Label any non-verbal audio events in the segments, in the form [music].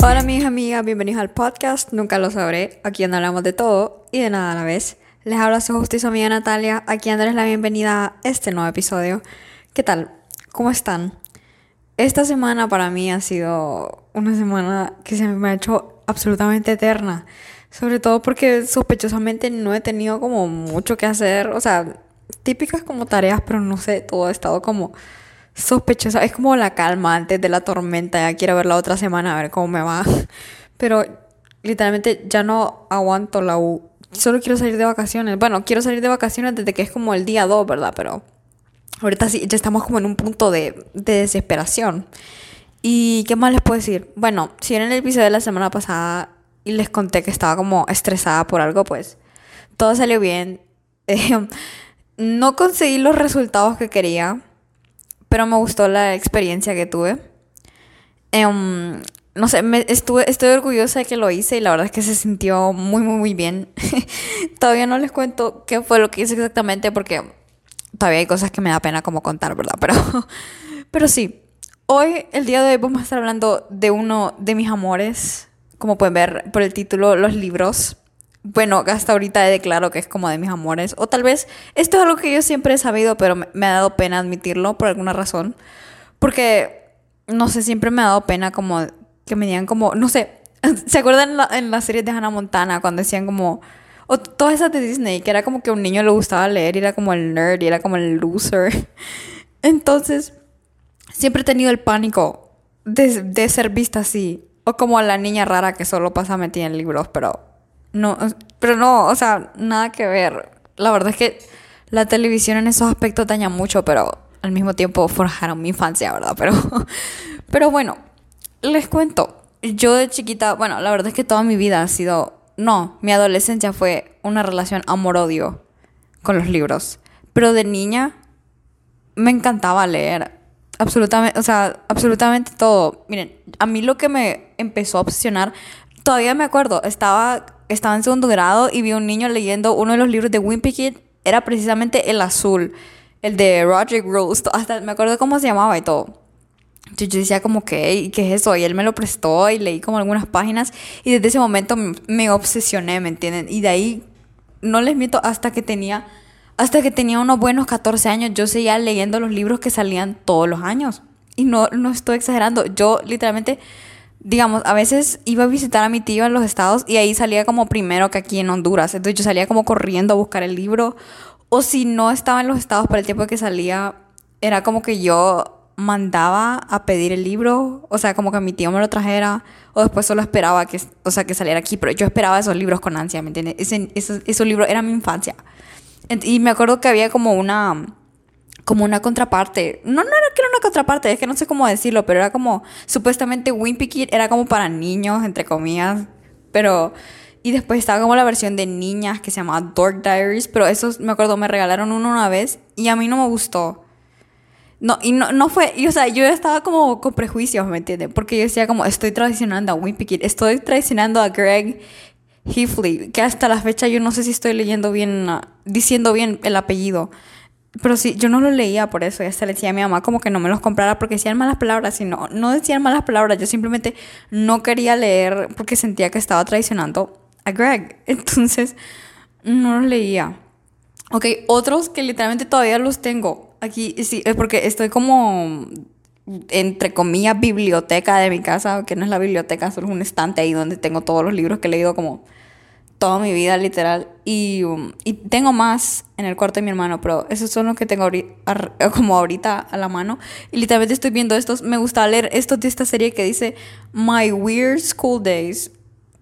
Hola mis amigas, bienvenidos al podcast Nunca lo sabré, aquí donde hablamos de todo y de nada a la vez. Les habla su justicia amiga Natalia, aquí dándoles la bienvenida a este nuevo episodio. ¿Qué tal? ¿Cómo están? Esta semana para mí ha sido una semana que se me ha hecho absolutamente eterna. Sobre todo porque sospechosamente no he tenido como mucho que hacer. O sea, típicas como tareas, pero no sé, todo ha estado como sospechosa. Es como la calma antes de la tormenta. Ya quiero ver la otra semana a ver cómo me va. [laughs] Pero literalmente ya no aguanto la U. Solo quiero salir de vacaciones. Bueno, quiero salir de vacaciones desde que es como el día 2, ¿verdad? Pero ahorita sí, ya estamos como en un punto de, de desesperación. ¿Y qué más les puedo decir? Bueno, si en el episodio de la semana pasada y les conté que estaba como estresada por algo, pues todo salió bien. [laughs] no conseguí los resultados que quería, pero me gustó la experiencia que tuve. Em, no sé, me estuve, estoy orgullosa de que lo hice y la verdad es que se sintió muy, muy, muy bien. [laughs] todavía no les cuento qué fue lo que hice exactamente porque todavía hay cosas que me da pena como contar, ¿verdad? Pero, [laughs] pero sí, hoy, el día de hoy, vamos a estar hablando de uno de mis amores, como pueden ver por el título, los libros bueno, hasta ahorita he declarado que es como de mis amores. O tal vez esto es algo que yo siempre he sabido, pero me, ha dado pena admitirlo por alguna razón. Porque, no sé, siempre me ha dado pena como que me digan como, no sé, [laughs] ¿se acuerdan en, la, en las series de Hannah Montana cuando decían como, o todas esas de Disney, que era como que a un niño le gustaba leer y era como el nerd y era como el loser? [laughs] Entonces, siempre he tenido el pánico de, de ser vista así. O como la niña rara que solo pasa metida en libros, pero no, pero no, o sea, nada que ver. La verdad es que la televisión en esos aspectos daña mucho, pero al mismo tiempo forjaron mi infancia, ¿verdad? Pero, [laughs] pero bueno, les cuento. Yo de chiquita, bueno, la verdad es que toda mi vida ha sido, no, mi adolescencia fue una relación amor-odio con los libros. Pero de niña me encantaba leer. Absolutamente, o sea, absolutamente todo. Miren, a mí lo que me empezó a obsesionar, todavía me acuerdo, estaba estaba en segundo grado y vi a un niño leyendo uno de los libros de Wimpy Kid. Era precisamente el azul, el de Roderick Rose. [laughs] Hasta me acuerdo cómo se llamaba y todo. Yo, decía como que, ¿qué es eso? Y él me lo prestó y leí como algunas páginas y desde ese momento me obsesioné, ¿me entienden? Y de ahí, no les miento, hasta que tenía, hasta que tenía unos buenos 14 años, yo seguía leyendo los libros que salían todos los años. Y no, no estoy exagerando, yo literalmente digamos, a veces iba a visitar a mi tío en los estados y ahí salía como primero que aquí en Honduras. Entonces yo salía como corriendo a buscar el libro. O si no estaba en los estados para el tiempo que salía, era como que yo mandaba a pedir el libro, o sea, como que mi tío me lo trajera, o después solo esperaba que, o sea, que saliera aquí, pero yo esperaba esos libros con ansia, ¿me entiendes? Ese, esos, esos libros era mi infancia. Y me acuerdo que había como una como una contraparte. No, no era que era una contraparte, es que no sé cómo decirlo, pero era como, supuestamente Wimpy Kid era como para niños, entre comillas, pero... Y después estaba como la versión de niñas que se llamaba Dork Diaries, pero esos, me acuerdo, me regalaron uno una vez y a mí no me gustó. No, y no, no fue, y, o sea, yo estaba como con prejuicios, ¿me entiendes? Porque yo decía como, estoy traicionando a Wimpy Kid, estoy traicionando a Greg Hifley, que hasta la fecha yo no sé si estoy leyendo bien, diciendo bien el apellido. Pero sí, yo no lo leía por eso. Ya se le decía a mi mamá como que no me los comprara porque decían malas palabras. Y no, no decían malas palabras. Yo simplemente no quería leer porque sentía que estaba traicionando a Greg. [laughs] Entonces, no los leía. Ok, otros que literalmente todavía los tengo. Aquí sí, es porque estoy como entre comillas biblioteca de mi casa, que no es la biblioteca, solo es un estante ahí donde tengo todos los libros que he leído como toda mi vida, literal. Y, um, y, tengo más en el cuarto de mi hermano, pero esos son los que tengo [laughs] como ahorita a la mano. Y literalmente estoy viendo estos. Me gusta leer estos de esta serie que dice My Weird School Days.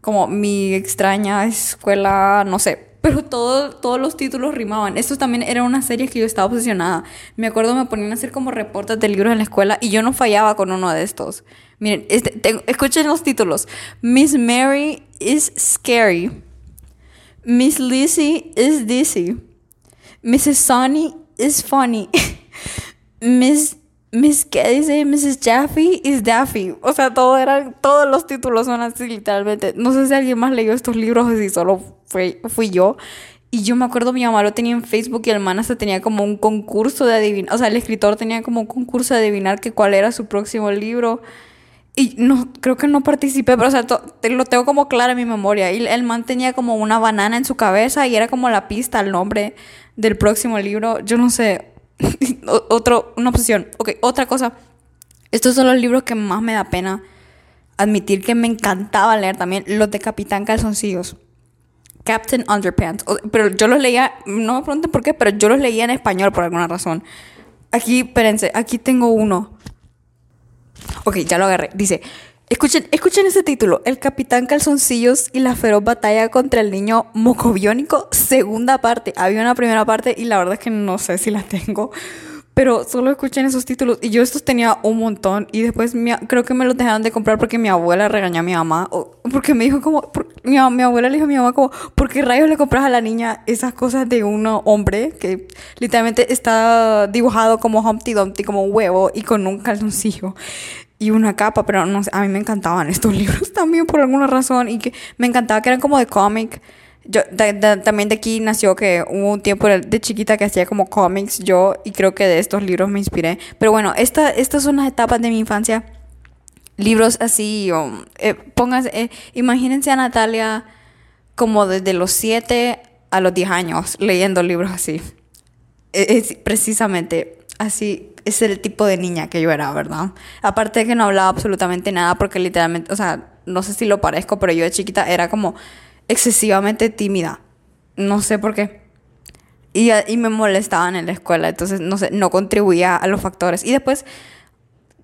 Como mi extraña escuela, no sé. Pero todo, todos los títulos rimaban. Esto también era una serie que yo estaba obsesionada. Me acuerdo me ponían a hacer como reportes de libros en la escuela y yo no fallaba con uno de estos. Miren, este, escuchen los títulos. Miss Mary is scary. Miss Lizzie is dizzy. Mrs. Sonny is funny. [laughs] Miss Miss ¿qué dice? Mrs. Jaffe is Daffy. O sea, todo eran, todos los títulos son así literalmente. No sé si alguien más leyó estos libros o si solo fui, fui yo. Y yo me acuerdo, mi mamá lo tenía en Facebook y el man hasta tenía como un concurso de adivinar, o sea, el escritor tenía como un concurso de adivinar que cuál era su próximo libro. No, creo que no participé, pero o sea, lo tengo como claro en mi memoria. Y el man tenía como una banana en su cabeza y era como la pista, el nombre del próximo libro. Yo no sé, [laughs] otro, una opción. Ok, otra cosa. Estos son los libros que más me da pena admitir que me encantaba leer también. Los de Capitán Calzoncillos. Captain Underpants. Pero yo los leía, no me pregunten por qué, pero yo los leía en español por alguna razón. Aquí, espérense, aquí tengo uno. Ok, ya lo agarré. Dice, escuchen, escuchen ese título. El Capitán Calzoncillos y la feroz batalla contra el niño mocobiónico, segunda parte. Había una primera parte y la verdad es que no sé si la tengo. Pero solo escuchen esos títulos. Y yo estos tenía un montón. Y después creo que me los dejaron de comprar porque mi abuela regañó a mi mamá. O, porque me dijo como... mi, mi, abuela le dijo a mi mamá como... ¿Por qué rayos le compras a la niña esas cosas de un hombre que literalmente está dibujado como Humpty Dumpty, como un huevo y con un calzoncillo? Y una capa, pero no sé, a mí me encantaban estos [laughs] libros también por alguna razón y que me encantaba que eran como de cómic yo, también de aquí nació que hubo un tiempo de chiquita que hacía como cómics yo y creo que de estos libros me inspiré. Pero bueno, esta, estas son las etapas de mi infancia. Libros así, eh, pónganse, eh, imagínense a Natalia como desde los 7 a los 10 años leyendo libros así. E, es, precisamente así es el tipo de niña que yo era, ¿verdad? Aparte de que no hablaba absolutamente nada porque literalmente, o sea, no sé si lo parezco, pero yo de chiquita era como excesivamente tímida. No sé por qué. Y, y me molestaban en la escuela, entonces no sé, no contribuía a los factores. Y después,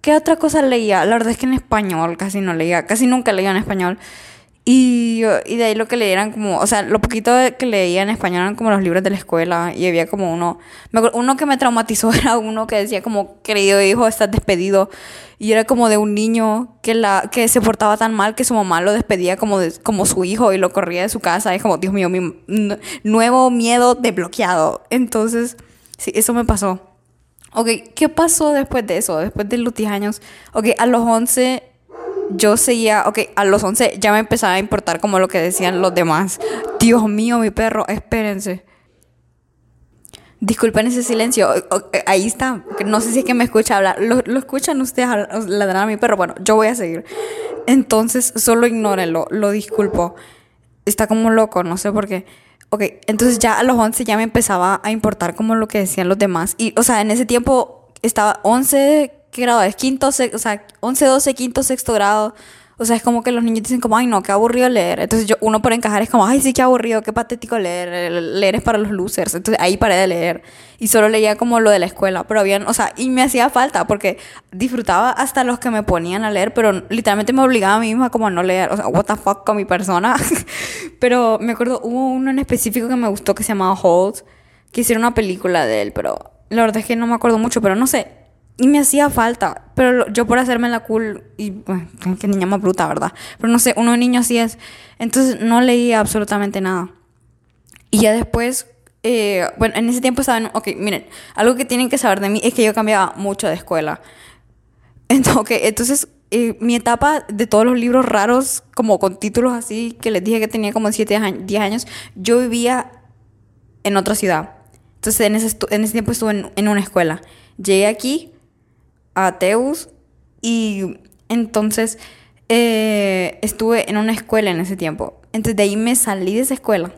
¿qué otra cosa leía? La verdad es que en español casi no leía, casi nunca leía en español. Y, y, de ahí lo que leían como, o sea, lo poquito que leía en español eran como los libros de la escuela y había como uno, me acuerdo, uno que me traumatizó [laughs] era uno que decía como, querido hijo, estás despedido. Y era como de un niño que, la, que se portaba tan mal que su mamá lo despedía como, de, como su hijo y lo corría de su casa. Es como, Dios mío, mi nuevo miedo desbloqueado. Entonces, sí, eso me pasó. Ok, ¿qué pasó después de eso? Después de los 10 años. Ok, a los 11 yo seguía, ok, a los 11 ya me empezaba a importar como lo que decían los demás. Dios mío, mi perro, espérense. Disculpen ese silencio, ahí está, no sé si es que me escucha hablar, lo, escuchan ustedes ladrar a mi perro, bueno, yo voy a seguir. Entonces, solo ignórenlo, lo disculpo. Está como loco, no sé por qué. Ok, entonces ya a los 11 ya me empezaba a importar como lo que decían los demás. Y, o sea, en ese tiempo estaba 11 ¿qué grado es? Quinto, o sea, 11, 12, quinto, sexto grado. O sea, es como que los niños dicen como, ay, no, qué aburrido leer. Entonces yo, uno por encajar es como, ay, sí, qué aburrido, qué patético leer. Leer es para los losers. Entonces ahí paré de leer. Y solo leía como lo de la escuela. Pero habían, o sea, y me hacía falta porque disfrutaba hasta los que me ponían a leer, pero literalmente me obligaba a mí misma como a no leer. O sea, what the fuck con mi persona. [laughs] pero me acuerdo, hubo uno en específico que me gustó que se llamaba Hold, que hicieron una película de él, pero la verdad es que no me acuerdo mucho, pero no sé y me hacía falta, pero yo por hacerme la cool, y bueno, qué niña más bruta, ¿verdad? Pero no sé, uno niño así es. Entonces no leía absolutamente nada. Y ya después, eh, bueno, en ese tiempo saben, ok, miren, algo que tienen que saber de mí es que yo cambiaba mucho de escuela. [laughs] Entonces, okay, entonces eh, mi etapa de todos los libros raros, como con títulos así, que les dije que tenía como 7, 10 años, yo vivía en otra ciudad. Entonces en ese, en ese tiempo estuve en, en una escuela. Llegué aquí a Teus y entonces eh, estuve en una escuela en ese tiempo. Entonces de ahí me salí de esa escuela.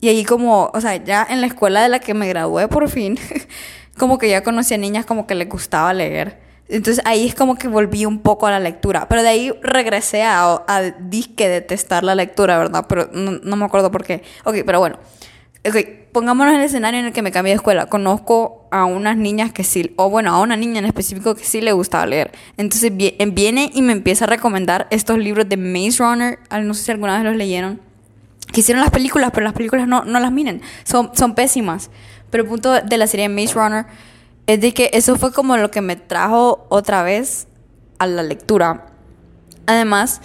Y ahí como, o sea, ya en la escuela de la que me gradué por fin, [laughs] como que ya conocí a niñas como que les gustaba leer. Entonces ahí es como que volví un poco a la lectura. Pero de ahí regresé a, a disque detestar la lectura, ¿verdad? Pero no, no me acuerdo por qué. Ok, pero bueno. Ok, pongámonos en el escenario en el que me cambié de escuela. Conozco a unas niñas que sí, o bueno, a una niña en específico que sí le gustaba leer. Entonces viene y me empieza a recomendar estos libros de Maze Runner. No sé si alguna vez los leyeron. Que hicieron las películas, pero las películas no, no las miren. Son, son pésimas. Pero el punto de la serie Maze Runner es de que eso fue como lo que me trajo otra vez a la lectura. Además,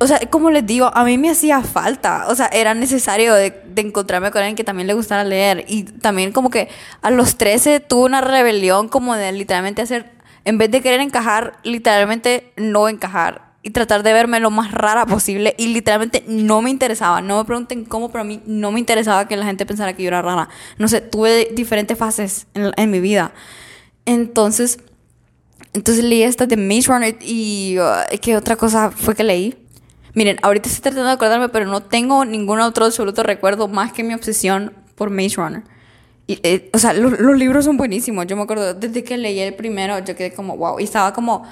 o sea, como les digo, a mí me hacía falta, o sea, era necesario de, encontrarme con alguien que también le gustara leer. Y también como que a los 13 tuve una rebelión como de literalmente hacer, en vez de querer encajar, literalmente no encajar. y tratar de verme lo más rara posible y literalmente no me interesaba, no me pregunten cómo, pero a mí no me interesaba que la gente pensara que yo era rara. No sé, tuve diferentes fases en, mi vida. Entonces, entonces leí esta de Maze Runner y uh, ¿qué otra cosa fue que leí? Miren, ahorita estoy tratando de acordarme, pero no tengo ningún otro absoluto recuerdo más que mi obsesión por Maze Runner. Y, eh, o sea, los libros son buenísimos. Yo me acuerdo, desde que leí el primero, yo quedé como, wow. Y estaba como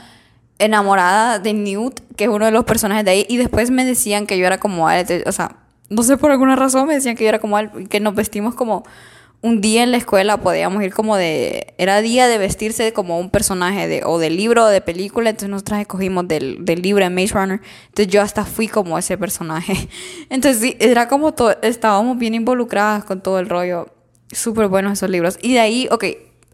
enamorada de Newt, que es uno de los personajes de ahí, y después me decían que yo era como él, o sea, no sé por alguna razón me decían que yo era como él, que nos vestimos como un día en la escuela podíamos ir como de, era día de vestirse como un personaje de, o de libro o de película, entonces nosotros escogimos del, del libro de Maze Runner, entonces yo hasta fui como ese personaje, [laughs] entonces sí, era como todo, estábamos bien involucradas con todo el rollo, súper buenos esos libros, y de ahí, ok,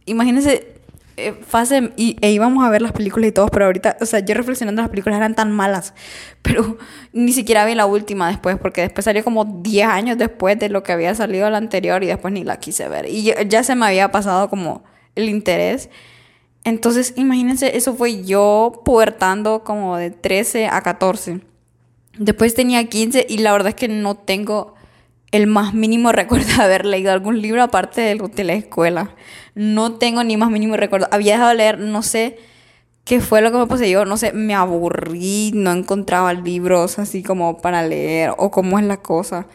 imagínense eh, fase y, e íbamos a ver las películas y todo, pero ahorita, o sea, yo reflexionando las películas eran tan malas, [laughs] pero ni siquiera vi la última después, porque después salió como 10 años después de lo que había salido la anterior y después ni la quise ver. Y ya, se me había pasado como el interés. Entonces, imagínense, eso fue yo pubertando como de 13 a 14. Después tenía 15 y la verdad es que no tengo el más mínimo [laughs] recuerdo de haber leído algún libro aparte de, de la escuela. No tengo ni más mínimo recuerdo. Había dejado de leer, no sé qué fue lo que me poseyó, no sé, me aburrí, no encontraba libros así como para leer o cómo es la cosa.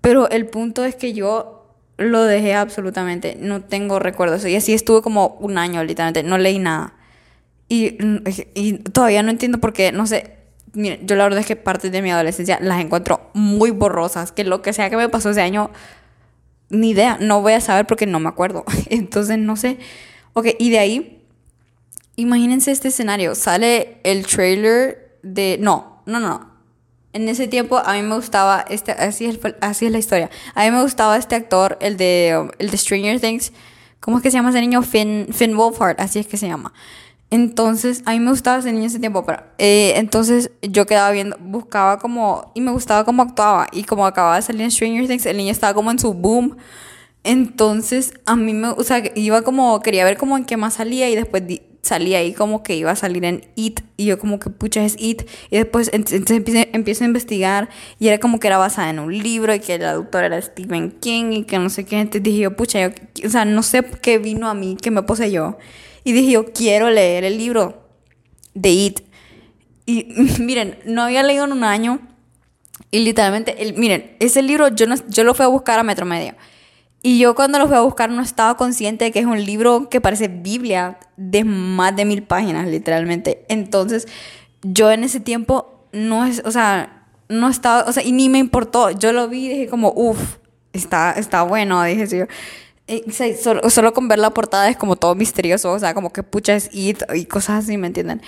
Pero el punto es que yo lo dejé absolutamente, no tengo recuerdos. Y así estuve como un año, literalmente, no leí nada. Y, y todavía no entiendo por qué, no sé, miren, yo la verdad es que partes de mi adolescencia las encuentro muy borrosas, que lo que sea que me pasó ese año, ni idea, no voy a saber porque no me acuerdo. [laughs] Entonces, no sé. Ok, y de ahí, imagínense este escenario, sale el trailer de... No, no, no. En ese tiempo a mí me gustaba, este, así, es, así es la historia, a mí me gustaba este actor, el de, el de Stranger Things, ¿cómo es que se llama ese niño? Finn, Finn Wolfhard, así es que se llama. Entonces, a mí me gustaba ese niño ese tiempo, pero eh, entonces yo quedaba viendo, buscaba como, y me gustaba cómo actuaba, y como acababa de salir en Stranger Things, el niño estaba como en su boom, entonces a mí me, o sea, iba como, quería ver como en qué más salía, y después salía ahí como que iba a salir en It, y yo como que, pucha, es It, y después entonces empiezo, a investigar, y era como que era basada en un libro, y que el autor era Stephen King, y que no sé qué, entonces dije yo, pucha, yo, o sea, no sé qué vino a mí, que me poseyó. Y dije, yo quiero leer el libro de It. Y [laughs] miren, no había leído en un año. Y literalmente, el, miren, ese libro yo, no, yo lo fui a buscar a Metro Medio. Y yo cuando lo fui a buscar no estaba consciente de que es un libro que parece Biblia de más de mil páginas, literalmente. Entonces, yo en ese tiempo no es, o sea, no estaba, o sea, y ni me importó. Yo lo vi y dije como, uff, está, está bueno, dije yo. Eh, solo, con ver la portada es como todo misterioso, o sea, como que pucha es It y cosas así, ¿me entienden?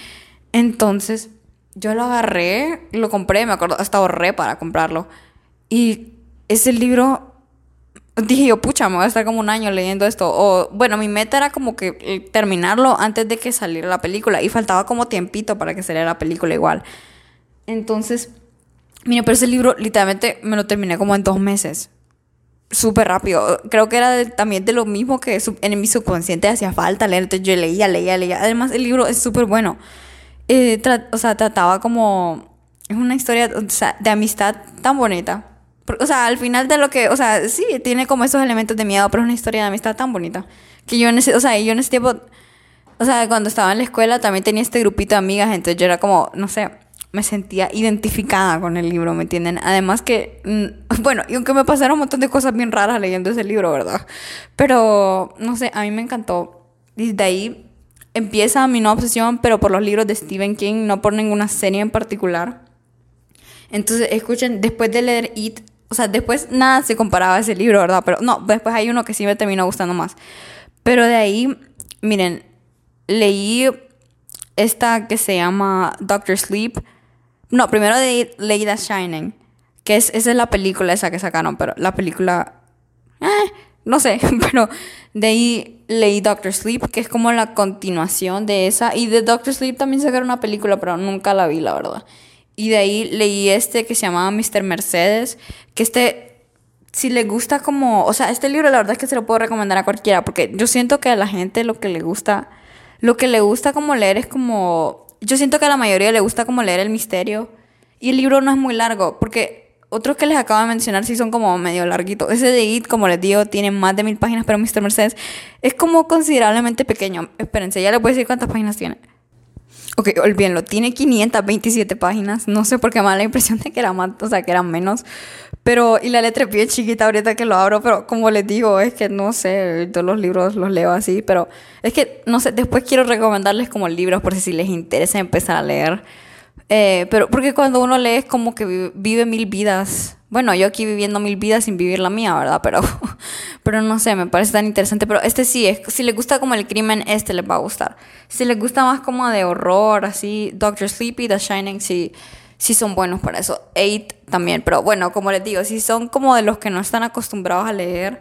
Entonces, yo lo agarré, lo compré, me acuerdo, hasta ahorré para comprarlo. Y ese libro, dije yo, pucha, me voy a estar como un año leyendo esto. O, bueno, mi meta era como que eh, terminarlo antes de que saliera la película. Y faltaba como tiempito para que saliera la película igual. Entonces, mira, pero ese libro literalmente me lo terminé como en dos meses súper rápido. Creo que era también de lo mismo que en mi subconsciente hacía falta leer. Entonces yo leía, leía, leía. Además, el libro es súper bueno. Eh, o sea, trataba como. Es una historia de amistad tan bonita. O sea, al final de lo que. O sea, sí, tiene como esos elementos de miedo, pero es una historia de amistad tan bonita. Que yo en. O sea, yo en ese tiempo. O sea, cuando estaba en la escuela también tenía este grupito de amigas. Entonces yo era como, no sé me sentía identificada con el libro, ¿me entienden? Además que, mm, bueno, y aunque me pasaron un montón de cosas bien raras leyendo ese libro, ¿verdad? Pero, no sé, a mí me encantó. Desde ahí empieza mi nueva obsesión, pero por los libros de Stephen King, no por ninguna serie en particular. Entonces, escuchen, después de leer It, o sea, después nada se comparaba a ese libro, ¿verdad? Pero no, después hay uno que sí me terminó gustando más. Pero de ahí, miren, leí esta que se llama Doctor Sleep no, primero de leí The Shining, que es, esa es la película esa que sacaron, pero la película... Eh, no sé, [laughs] pero de ahí leí Doctor Sleep, que es como la continuación de esa. Y de Doctor Sleep también sacaron una película, pero nunca la vi, la verdad. Y de ahí leí este que se llamaba Mr. Mercedes, que este, si le gusta como, o sea, este libro la verdad es que se lo puedo recomendar a cualquiera, porque yo siento que a la gente lo que le gusta, lo que le gusta como leer es como yo siento que a la mayoría le gusta como leer el misterio. Y el libro no es muy largo, porque otros que les acabo de mencionar sí son como medio larguitos. Ese de It, como les digo, tiene más de mil páginas, pero Mr. Mercedes es como considerablemente pequeño. Espérense, ya les voy decir cuántas páginas tiene. Ok, olvídenlo, tiene 527 páginas. No sé por qué me da la impresión de que era más, o sea, que eran menos. Pero, y la letra es bien chiquita ahorita que lo abro, pero como les digo, es que no sé, todos los libros los leo así, pero es que, no sé, después quiero recomendarles como libros por si les interesa empezar a leer. Eh, pero porque cuando uno lee es como que vive, mil vidas. Bueno, yo aquí viviendo mil vidas sin vivir la mía, ¿verdad? Pero, [laughs] pero no sé, me parece tan interesante. Pero este sí, es, si les gusta como el crimen, este les va a gustar. Si les gusta más como de horror, así, Doctor Sleepy, The Shining, sí, sí son buenos para eso. Eight también, pero bueno, como les digo, si son como de los que no están acostumbrados a leer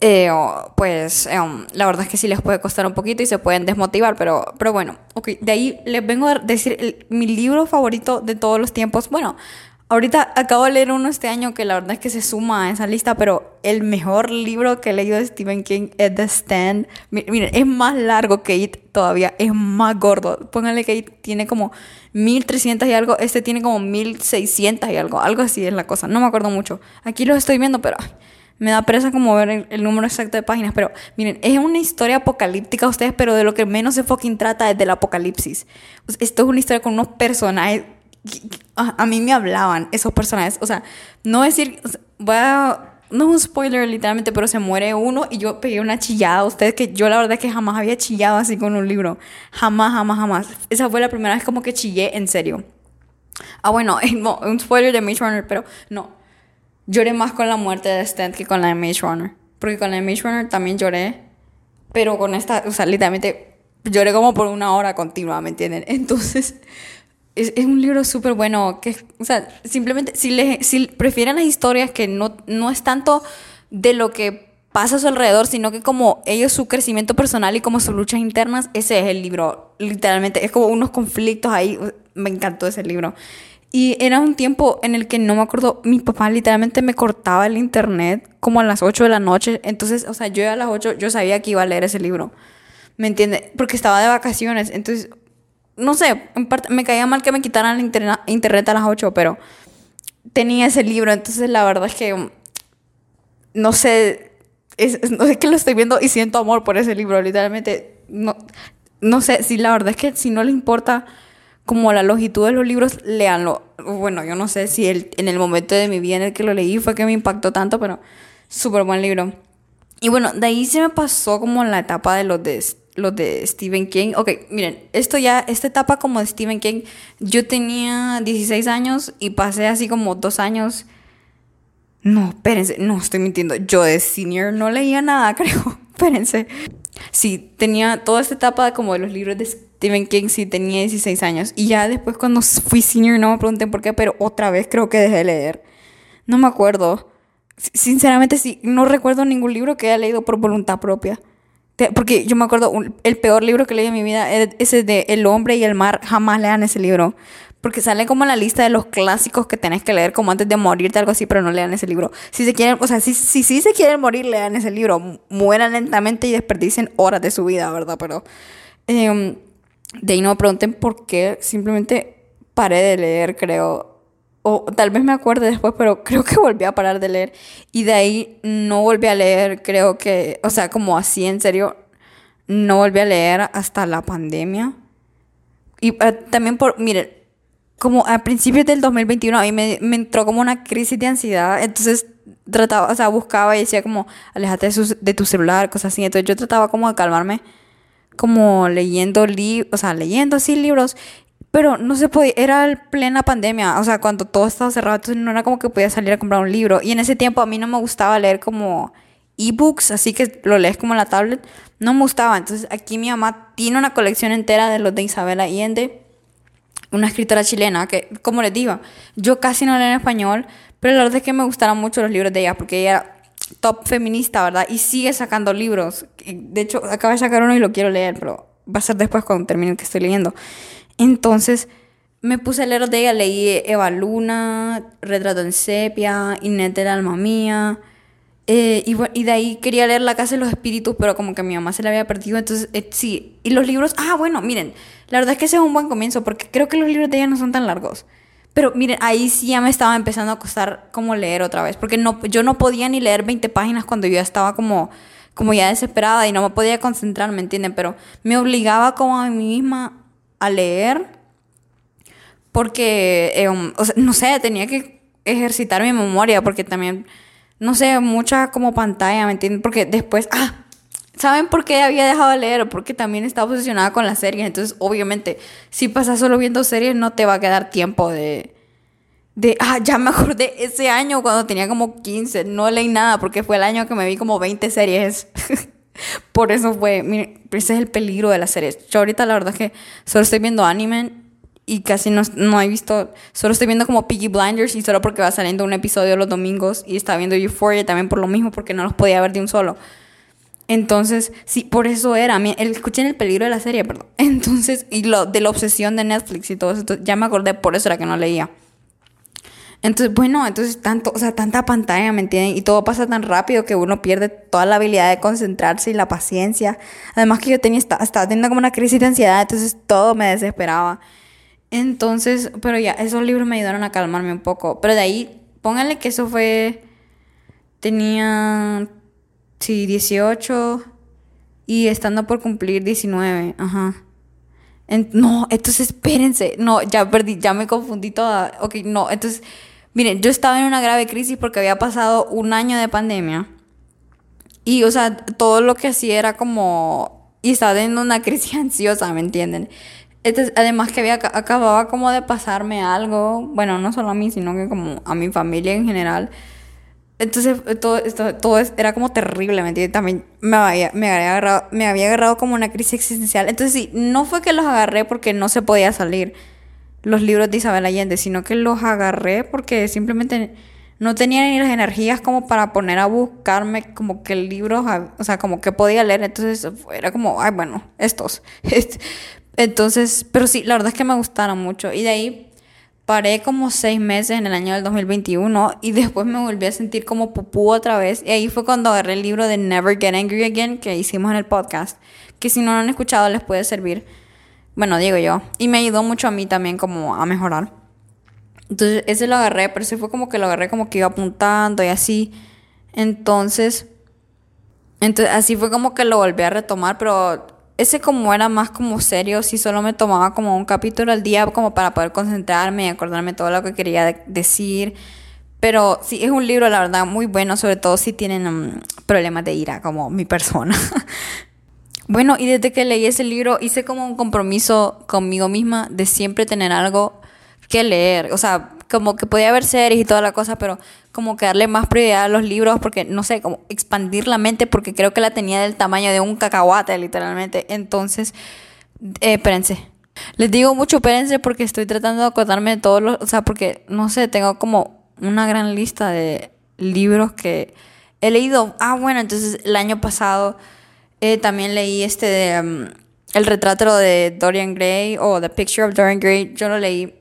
eh, pues em, la verdad es que sí les puede costar un poquito y se pueden desmotivar, pero, pero bueno, ok, de ahí les vengo a decir mi libro favorito de todos los tiempos. Bueno, ahorita acabo de leer uno este año que la verdad es que se suma a esa lista, pero el mejor libro que he leído de Stephen King es The Stand. Miren, es más largo que It todavía, es más gordo. Pónganle que It tiene como 1300 y algo, este tiene como 1600 y algo, algo así es la cosa, no me acuerdo mucho. Aquí lo estoy viendo, pero me da presa como ver el, número exacto de páginas, pero miren, es una historia apocalíptica ustedes, pero de lo que menos se fucking trata es del apocalipsis. esto es una historia con unos personajes a, mí me hablaban esos personajes, o sea, no decir, voy a, no es un spoiler literalmente, pero se muere uno y yo pegué una chillada a ustedes que yo la verdad es que jamás había chillado así con un libro, jamás, jamás, jamás. Esa fue la primera vez como que chillé en serio. Ah, bueno, [laughs] un spoiler de Maze Runner, pero no, lloré más con la muerte de Stent que con la de Maze Runner. Porque con la de Maze Runner también lloré. Pero con esta, o sea, literalmente lloré como por una hora continua, ¿me entienden? [laughs] Entonces, es, es un libro súper bueno. Que, o sea, simplemente, si, le, si prefieren las historias que no, no es tanto de lo que pasa a su alrededor, sino que como ellos, su crecimiento personal y como sus luchas internas, ese es el libro. Literalmente, es como unos conflictos ahí. Me encantó ese libro. Y era un tiempo en el que no me acuerdo, mi papá literalmente me cortaba el internet como a las 8 de la noche. Entonces, o sea, yo a las 8 yo sabía que iba a leer ese libro. ¿Me entiende? Porque estaba de vacaciones. Entonces, no sé, me caía mal que me quitaran el internet a las 8, pero tenía ese libro. Entonces, la verdad es que no sé, no sé que lo estoy viendo y siento amor por ese libro. Literalmente, no, no sé, si la verdad es que si no le importa como la longitud de los libros, léanlo. Bueno, yo no sé si el, en el momento de mi vida en el que lo leí fue que me impactó tanto, pero súper buen libro. Y bueno, de ahí se me pasó como la etapa de los de, los de Stephen King. Ok, miren, esto ya, esta etapa como de Stephen King, yo tenía 16 años y pasé así como dos años. No, espérense, no estoy mintiendo. Yo de senior no leía nada, [laughs] creo. espérense. Sí, tenía toda esta etapa como de los libros de Stephen King sí tenía 16 años. Y ya después cuando fui senior no me pregunté por qué, pero otra vez creo que dejé de leer. No me acuerdo. Sinceramente sí, no recuerdo ningún libro que haya leído por voluntad propia. Porque yo me acuerdo, el peor libro que leí en mi vida es ese de El hombre y el mar. Jamás lean ese libro. Porque sale como la lista de los clásicos que tenés que leer como antes de morirte, algo así, pero no lean ese libro. Si se quieren, o sea, si, si, si se quieren morir, lean ese libro. Mueran lentamente y desperdicien horas de su vida, ¿verdad? Pero... Eh, de ahí no me pregunten por qué, simplemente paré de leer, creo. O tal vez me acuerde después, pero [laughs] creo que volví a parar de leer. Y de ahí no volví a leer, creo que, o sea, como así en serio, no volví a leer hasta la pandemia. Y eh, también por, miren, como a principios del 2021 a mí me, me, entró como una crisis de ansiedad, entonces trataba, o sea, buscaba y decía como, alejate de, de tu celular, cosas así. Entonces yo trataba como de calmarme como leyendo libros, o sea, leyendo así libros, pero no se podía, era plena pandemia, o sea, cuando todo estaba cerrado, entonces no era como que podía salir a comprar un libro. Y en ese tiempo a mí no me gustaba leer como ebooks, así que lo lees como en la tablet, no me gustaba. Entonces aquí mi mamá tiene una colección entera de los de Isabel Allende, una escritora chilena que, como les digo, yo casi no leo en español, pero la verdad es que me gustaron mucho los libros de ella, porque ella top feminista, ¿verdad? Y sigue sacando libros. De hecho, acaba de sacar uno y lo quiero leer, pero va a ser después cuando termine el que estoy leyendo. Entonces, me puse a leer de ella, leí Eva Luna, Retrato en Sepia, Inés del Alma Mía. Eh, y, y, de ahí quería leer La Casa de los Espíritus, pero como que mi mamá se la había perdido. Entonces, eh, sí. Y los libros, ah, bueno, miren, la verdad es que ese es un buen comienzo, porque creo que los libros de ella no son tan largos. Pero miren, ahí sí ya me estaba empezando a costar como leer otra vez, porque no, yo no podía ni leer 20 páginas cuando yo ya estaba como, como ya desesperada y no me podía concentrar, ¿me entienden? Pero me obligaba como a mí misma a leer, porque, eh, um, o sea, no sé, tenía que ejercitar mi memoria, porque también no sé, mucha como pantalla, ¿me entienden? Porque después, ah, ¿saben por qué había dejado de leer? Porque también estaba obsesionada con las series. Entonces, obviamente, si pasas solo viendo series, no te va a quedar tiempo de... De, ah, ya me acordé ese año cuando tenía como 15, no leí nada porque fue el año que me vi como 20 series. [laughs] Por eso fue, mire, ese es el peligro de las series. Yo ahorita la verdad es que solo estoy viendo anime y casi no, no he visto, solo estoy viendo como Piggy Blinders y solo porque va saliendo un episodio los domingos y estaba viendo Euphoria también por lo mismo porque no los podía ver de un solo. Entonces, sí, por eso era, el, escuché en el peligro de la serie, perdón. [laughs] Entonces, y lo de la obsesión de Netflix y todo eso, ya me acordé, por eso era que no leía. Entonces, bueno, entonces tanto, o sea, tanta pantalla, ¿me entienden? Y todo pasa tan rápido que uno pierde toda la habilidad de concentrarse y la paciencia. Además que yo tenía, estaba teniendo como una crisis de ansiedad, entonces todo me desesperaba. Entonces, pero ya, esos libros me ayudaron a calmarme un poco. Pero de ahí, pónganle que eso fue. Tenía. Sí, 18. Y estando por cumplir 19. Ajá. No, entonces espérense. No, ya perdí, ya me confundí toda. Ok, no, entonces. Miren, yo estaba en una grave crisis porque había pasado un año de pandemia. Y, o sea, todo lo que hacía era como. Y estaba teniendo una [laughs] crisis ansiosa, ¿me entienden? además que había acababa como de pasarme algo, bueno, no solo a mí, sino que como a mi familia en general. Entonces todo esto todo era como terrible, ¿me entiendes? También me había, me, había agarrado, me había agarrado como una crisis existencial. Entonces sí, no fue que los agarré porque no se podía salir los libros de Isabel Allende, sino que los agarré porque simplemente no tenía ni las energías como para poner a buscarme como que libros, o sea, como que podía leer. Entonces era como, ay, bueno, estos. [laughs] Entonces, pero sí, la verdad es que me gustaron mucho. Y de ahí paré como seis meses en el año del 2021 y después me volví a sentir como pupú otra vez. Y ahí fue cuando agarré el libro de Never Get Angry Again que hicimos en el podcast, que si no lo han escuchado les puede servir. Bueno, digo yo. Y me ayudó mucho a mí también como a mejorar. Entonces, ese lo agarré, pero ese fue como que lo agarré como que iba apuntando y así. Entonces, entonces así fue como que lo volví a retomar, pero ese como era más como serio, si solo me tomaba como un capítulo al día como para poder concentrarme y acordarme todo lo que quería decir. Pero sí, es un libro, la verdad, muy bueno, sobre todo si tienen um, problemas de ira, como mi persona. [laughs] bueno, y desde que leí ese libro hice como un compromiso conmigo misma de siempre tener algo que leer. O sea, como que podía haber series y toda la cosa, pero como que darle más prioridad a los libros, porque no sé, como expandir la mente, porque creo que la tenía del tamaño de un cacahuate, literalmente. Entonces, eh, espérense. Les digo mucho espérense porque estoy tratando de acordarme de todos los, o sea, porque no sé, tengo como una gran lista de libros que he leído. Ah, bueno, entonces el año pasado eh, también leí este de um, El retrato de Dorian Gray o The Picture of Dorian Gray. Yo lo leí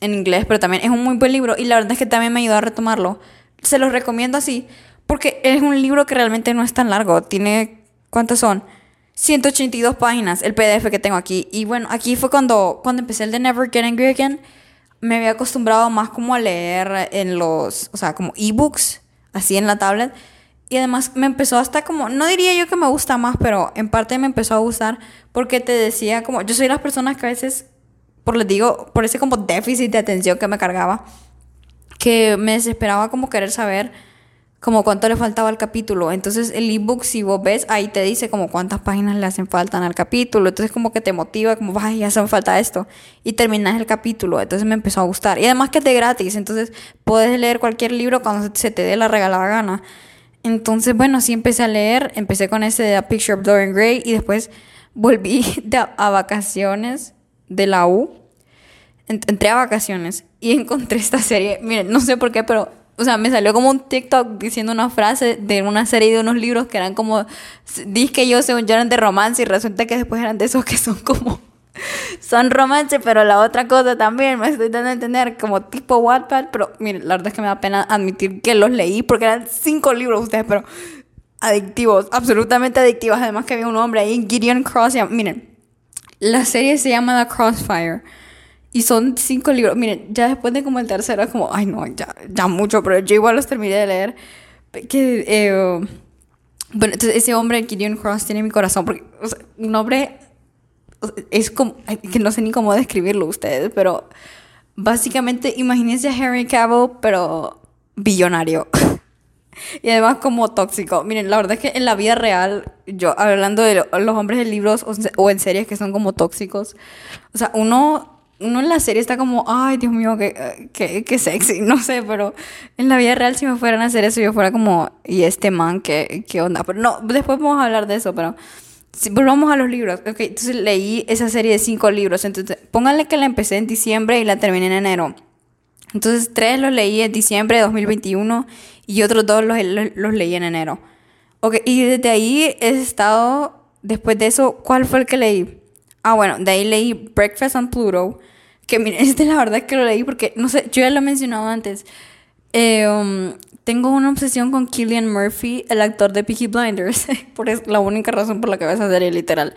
en inglés, pero también es un muy buen libro y la verdad es que también me ayudó a retomarlo. Se los recomiendo así porque es un libro que realmente no es tan largo. Tiene, ¿cuántas son? 182 páginas, el PDF que tengo aquí. Y bueno, aquí fue cuando, cuando empecé el de Never Get Angry Again. Me había acostumbrado más como a leer en los, o sea, como ebooks, así en la tablet. Y además me empezó hasta como, no diría yo que me gusta más, pero en parte me empezó a gustar porque te decía como, yo soy las personas que a veces por les digo, por ese como déficit de atención que me cargaba, que me desesperaba como querer saber como cuánto le faltaba al capítulo. Entonces el ebook, si vos ves, ahí te dice como cuántas páginas le hacen falta al capítulo. Entonces como que te motiva, como, ay, ya hace falta esto. Y terminas el capítulo. Entonces me empezó a gustar. Y además que es de gratis. Entonces puedes leer cualquier libro cuando se te dé la regalada gana. Entonces, bueno, así empecé a leer. Empecé con ese de A Picture of Dorian Gray. Y después volví [laughs] a vacaciones de la U, entré a vacaciones y [laughs] encontré esta serie. Miren, no sé por qué, pero, o sea, me salió como un TikTok diciendo una frase de una serie de unos libros que eran como, que yo según yo eran de romance y resulta que después eran de esos que son como [laughs] son romance, pero la otra cosa también, me estoy dando a entender, como tipo Wattpad, pero miren, la verdad es que me da pena admitir que los leí porque eran cinco libros ustedes, pero adictivos, absolutamente adictivos. Además que había un hombre ahí, Gideon Cross, miren, la serie se llama The Crossfire. Y son cinco libros. Miren, ya después de como el tercero, como, ay no, ya, ya mucho, pero yo igual los terminé de leer. Que, eh, bueno, entonces ese hombre, Gideon Cross, tiene mi corazón, porque un hombre es como, que no sé ni cómo describirlo ustedes, pero básicamente imagínense a Henry Cavill, pero billonario. [laughs] [laughs] y además como tóxico. Miren, la verdad es que en la vida real, yo hablando de los hombres de libros o, en series que son como tóxicos, o sea, uno uno en la serie está como, ay, Dios mío, qué, qué, qué, sexy, [laughs] no sé, pero en la vida real si me fueran a hacer eso, yo fuera como, ¿y este man qué, qué onda? Pero no, después vamos a hablar de eso, pero volvamos a los libros. Ok, entonces leí esa serie de cinco libros. Entonces, pónganle que la empecé en diciembre y la terminé en enero. Entonces, tres los leí en diciembre de 2021 y otros dos los, los, leí en enero. Ok, y desde ahí he estado, después de eso, ¿cuál fue el que leí? Ah, bueno, de ahí leí Breakfast on Pluto. Que miren, [laughs] este la verdad es que lo leí porque, no sé, yo ya lo he mencionado antes. Eh, um, tengo una obsesión con Killian Murphy, el actor de Peaky Blinders, [laughs] por es la única razón por la que ves esa serie, literal.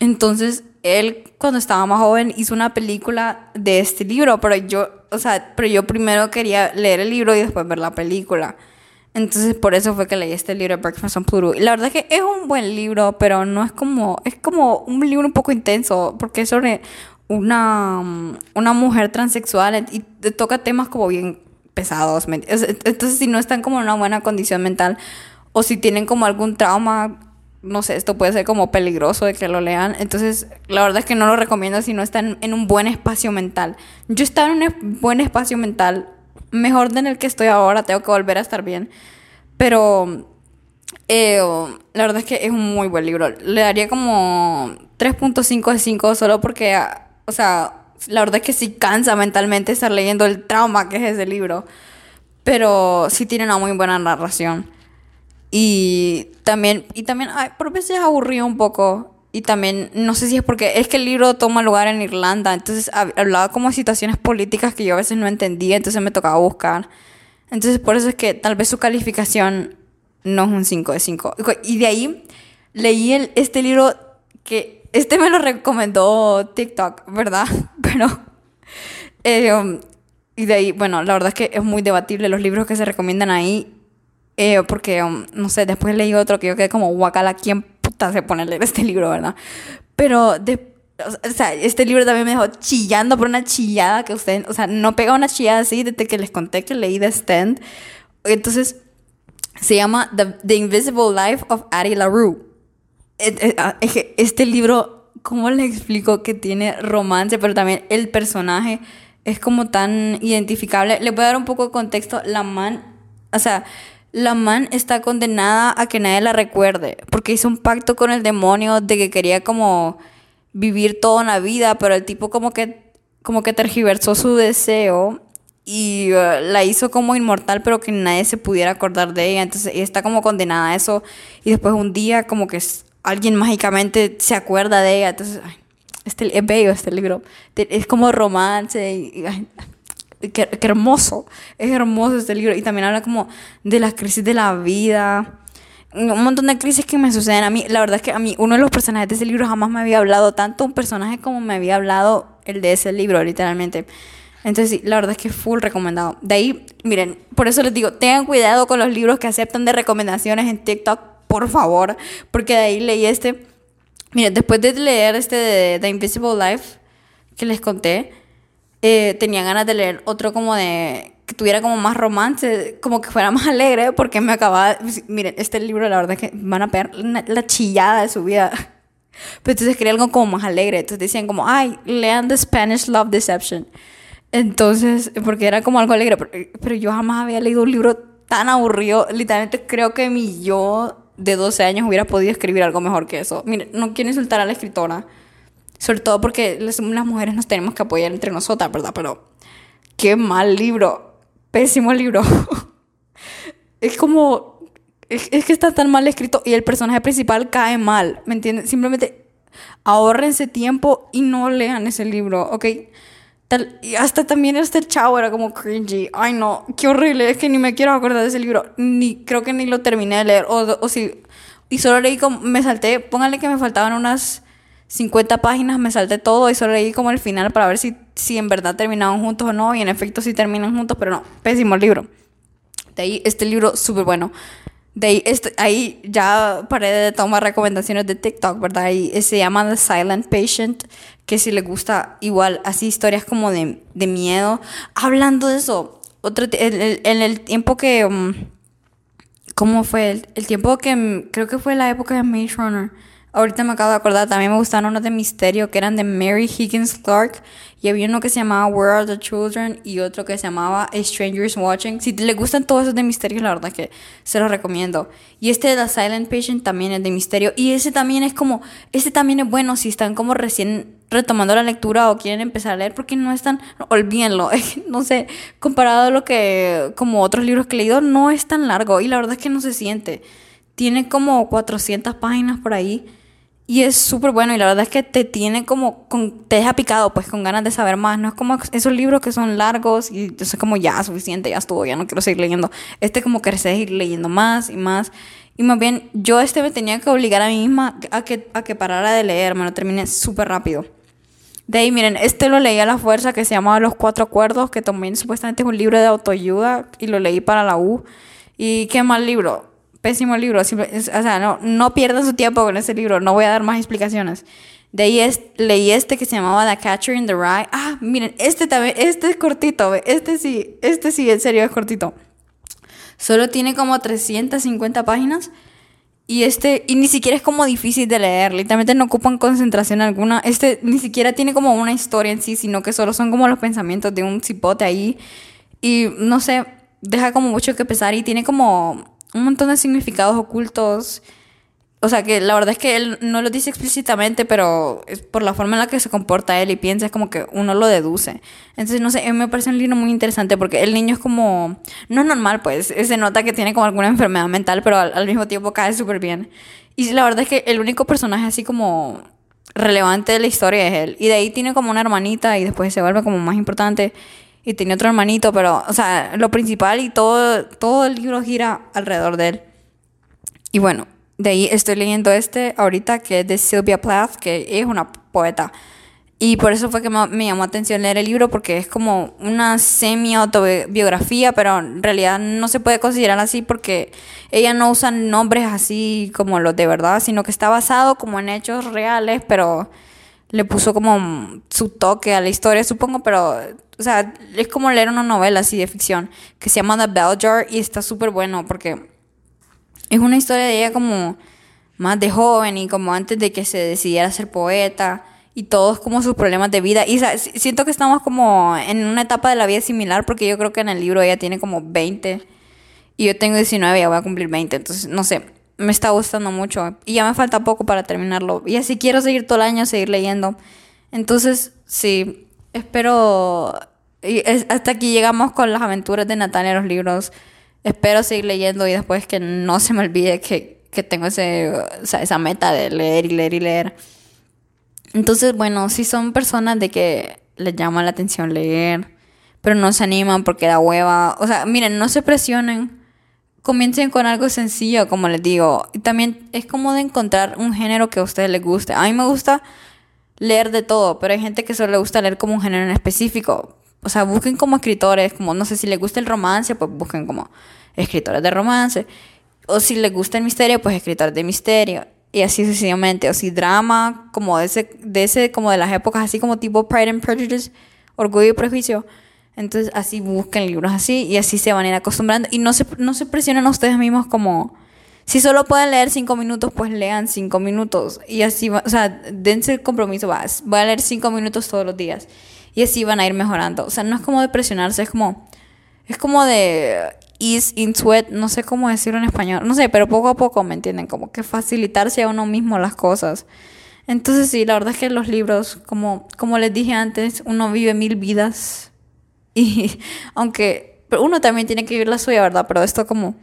Entonces, él cuando estaba más joven hizo una película de este libro, pero yo, o sea, pero yo primero quería leer el libro y después ver la película. Entonces, por eso fue que leí este libro, Breakfast on Pluto. Y la verdad es que es un buen libro, pero no es como, es como un libro un poco intenso, porque es sobre una, una mujer transexual y toca temas como bien pesados. Entonces, si no están como en una buena condición mental o si tienen como algún trauma, no sé, esto puede ser como peligroso de que lo lean. Entonces, la verdad es que no lo recomiendo si no están en un buen espacio mental. Yo estaba en un buen espacio mental, mejor de en el que estoy ahora, tengo que volver a estar bien. Pero eh, la verdad es que es un muy buen libro. Le daría como 3.5 de 5 solo porque, o sea, la verdad es que sí cansa mentalmente estar leyendo el trauma que es ese libro. Pero sí tiene una muy buena narración. Y también, y también, ay, por veces aburrido un poco. Y también, no sé si es porque es que el libro toma lugar en Irlanda. Entonces hablaba como de situaciones políticas que yo a veces no entendía. Entonces me tocaba buscar. Entonces por eso es que tal vez su calificación no es un 5 de 5. Y de ahí leí el, este libro que este me lo recomendó TikTok, ¿verdad? [laughs] Pero... Eh, y de ahí, bueno, la verdad es que es muy debatible los libros que se recomiendan ahí. Eh, porque, um, no sé, después leí otro que yo quedé como, guacala, ¿quién puta se pone a leer este libro, verdad? Pero, de, o sea, este libro también me dejó chillando por una chillada que usted, o sea, no pega una chillada así desde que les conté que leí The Stand. Entonces, se llama The, The Invisible Life of Addie LaRue. Ah, es que este libro, ¿cómo le explico que tiene romance, pero también el personaje es como tan identificable? Le voy a dar un poco de contexto. La man, o sea, la man está condenada a que nadie la recuerde, porque hizo un pacto con el demonio de que quería como vivir toda una vida, pero el tipo como que como que tergiversó su deseo y uh, la hizo como inmortal, pero que nadie se pudiera acordar de ella. Entonces ella está como condenada a eso. Y después un día como que alguien mágicamente se acuerda de ella. Entonces, este, es bello este libro. Es como romance. Qué, hermoso. Es hermoso este libro. Y también habla como de las crisis de la vida. Un montón de crisis que me suceden a mí. La verdad es que a mí uno de los personajes de ese libro jamás me había hablado tanto un personaje como me había hablado el de ese libro, literalmente. Entonces, la verdad es que es full recomendado. De ahí, miren, por eso les digo, tengan cuidado con los libros que aceptan de recomendaciones en TikTok por favor, porque de ahí leí este. Miren, después de leer este de The Invisible Life que les conté, eh, tenía ganas de leer otro como de que tuviera como más romance, como que fuera [laughs] más alegre, porque me acababa, miren, este libro la verdad es que van a ver la chillada de su vida. [laughs] Pero entonces quería algo como más alegre, entonces decían como, ay, lean The Spanish Love Deception. Entonces, porque era como algo alegre, pero, pero yo jamás había leído un libro tan aburrido, literalmente creo que mi yo de 12 años hubiera podido escribir algo mejor que eso. Mire, no quiero insultar a la escritora, sobre todo porque las, mujeres nos tenemos que apoyar entre nosotras, ¿verdad? Pero qué mal libro, pésimo libro. [laughs] es como, es, que está tan mal escrito y el personaje principal cae mal, ¿me entiendes? Simplemente ahorrense tiempo y no lean ese libro, ¿ok? y hasta también este chavo era como cringy. Ay, no, qué horrible. Es que ni me quiero acordar de ese libro. Ni, creo que ni lo terminé de leer. O, o si, y solo leí como, me salté, póngale que me faltaban unas 50 páginas, me salté todo y solo leí como el final para ver si, si en verdad terminaban juntos o no. Y en efecto sí terminan juntos, pero no, pésimo libro. De ahí, este libro súper bueno. De ahí, este, ahí ya paré de tomar recomendaciones de TikTok, ¿verdad? Y se llama The Silent Patient, que si le gusta igual, así historias como de, de miedo. Hablando de eso, otro, en el, tiempo que... Um, ¿Cómo fue? El, el tiempo que... Mm, creo que fue la época de Maze Runner Ahorita me acabo de acordar, también me gustaron unos de misterio que eran de Mary Higgins Clark. Y había uno que se llamaba Where Are the Children y otro que se llamaba Strangers Watching. Si le gustan todos esos de misterio, la verdad que se los recomiendo. Y este de The Silent Patient también es de misterio. Y ese también es como, este también es bueno si están como recién retomando la lectura o quieren empezar a leer porque no están, olvídenlo, [laughs] no sé, comparado a lo que, como otros libros que he leído, no es tan largo y la verdad es que no se siente. Tiene como 400 páginas por ahí y es súper bueno y la verdad es que te tiene como, con, te deja picado, pues con ganas de saber más. No es como esos libros que son largos y entonces como ya, suficiente, ya estuvo, ya no quiero seguir leyendo. Este como que seguir leyendo más y más. Y más bien, yo este me tenía que obligar a mí misma a que, a que parara de leer, me lo terminé súper rápido. De ahí, miren, este lo leí a la fuerza que se llamaba Los Cuatro Acuerdos, que también supuestamente es un libro de autoayuda y lo leí para la U. Y qué mal libro pésimo libro. o sea, no, no pierdan su tiempo con ese libro. No voy a dar más explicaciones. De ahí es, leí este que se llamaba The Catcher in the Rye. Ah, miren, este también, este es cortito. Este sí, este sí, en serio es cortito. Solo tiene como 350 páginas. Y este, y ni siquiera es como difícil de leer, literalmente no ocupan concentración alguna. Este ni siquiera tiene como una historia en sí, sino que solo son como los pensamientos de un cipote ahí. Y no sé, deja como mucho que pensar y tiene como un montón de significados ocultos. O sea, que la verdad es que él no lo dice explícitamente, pero es por la forma en la que se comporta él y piensa, es como que uno lo deduce. Entonces, no sé, me parece un libro muy interesante porque el niño es como. No es normal, pues. Se nota que tiene como alguna enfermedad mental, pero al, mismo tiempo cae súper bien. Y la verdad es que el único personaje así como relevante de la historia es él. Y de ahí tiene como una hermanita y después se vuelve como más importante y tenía otro hermanito, pero, o sea, lo principal y todo, todo el libro gira alrededor de él. Y bueno, de ahí estoy leyendo este ahorita que es de Sylvia Plath, que es una poeta. Y por eso fue que me, llamó atención leer el libro, porque es como una semi-autobiografía, pero en realidad no se puede considerar así porque ella no usa nombres así como los de verdad, sino que está basado como en hechos reales, pero le puso como su toque a la historia, supongo, pero o sea, es como leer una novela así de ficción que se llama The Bell Jar y está súper bueno porque es una historia de ella como más de joven y como antes de que se decidiera ser poeta y todos como sus problemas de vida. Y siento que estamos como en una etapa de la vida similar porque yo creo que en el libro ella tiene como 20 y yo tengo 19 y voy a cumplir 20. Entonces, no sé, me está gustando mucho y ya me falta poco para terminarlo. Y así quiero seguir todo el año, seguir leyendo. Entonces, sí, espero y hasta aquí llegamos con las aventuras de Natalia, los libros. Espero seguir leyendo y después que no se me olvide que, tengo ese, esa meta de leer y leer y leer. Entonces, bueno, si son personas de que les llama la atención leer, pero no se animan porque da hueva. O sea, miren, no se presionen. Comiencen con algo sencillo, como les digo. Y también es como de encontrar un género que a ustedes les guste. A mí me gusta leer de todo, pero hay gente que solo le gusta leer como un género en específico o sea, busquen como escritores, como no sé si les gusta el romance, pues busquen como escritores de romance. O si les gusta el misterio, pues escritores de misterio. Y así sucesivamente. O si drama, como de ese, de ese, como de las épocas así como tipo Pride and Prejudice, Orgullo y Prejuicio. Entonces así busquen libros así y así se van a ir acostumbrando. Y no se, no se presionen a ustedes mismos como... Si solo pueden leer cinco minutos, pues lean cinco minutos. Y así, o sea, dense el compromiso, vas, voy a leer cinco minutos todos los días y así van a ir mejorando. O sea, no es como de presionarse, es como, es como de ease into it, no sé cómo decirlo en español, no sé, pero poco a poco, ¿me entienden? Como que facilitarse a uno mismo las cosas. Entonces sí, la verdad es que los libros, como, como les dije antes, uno vive mil vidas y [laughs] aunque uno también tiene que vivir la suya, ¿verdad? Pero esto como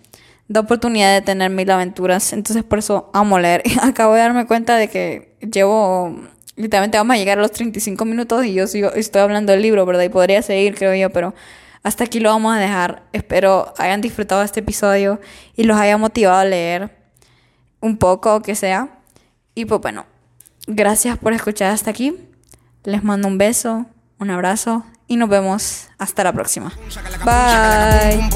da oportunidad de tener mil aventuras. Entonces por eso amo leer. [laughs] Acabo de darme cuenta de que llevo, literalmente vamos a llegar a los 35 minutos y yo sigo, estoy hablando del libro, ¿verdad? Y podría seguir, creo yo, pero hasta aquí lo vamos a dejar. Espero hayan disfrutado este episodio y los haya motivado a leer un poco, que sea. Y pues bueno, gracias por escuchar hasta aquí. Les mando un beso, un abrazo y nos vemos hasta la próxima. Bye.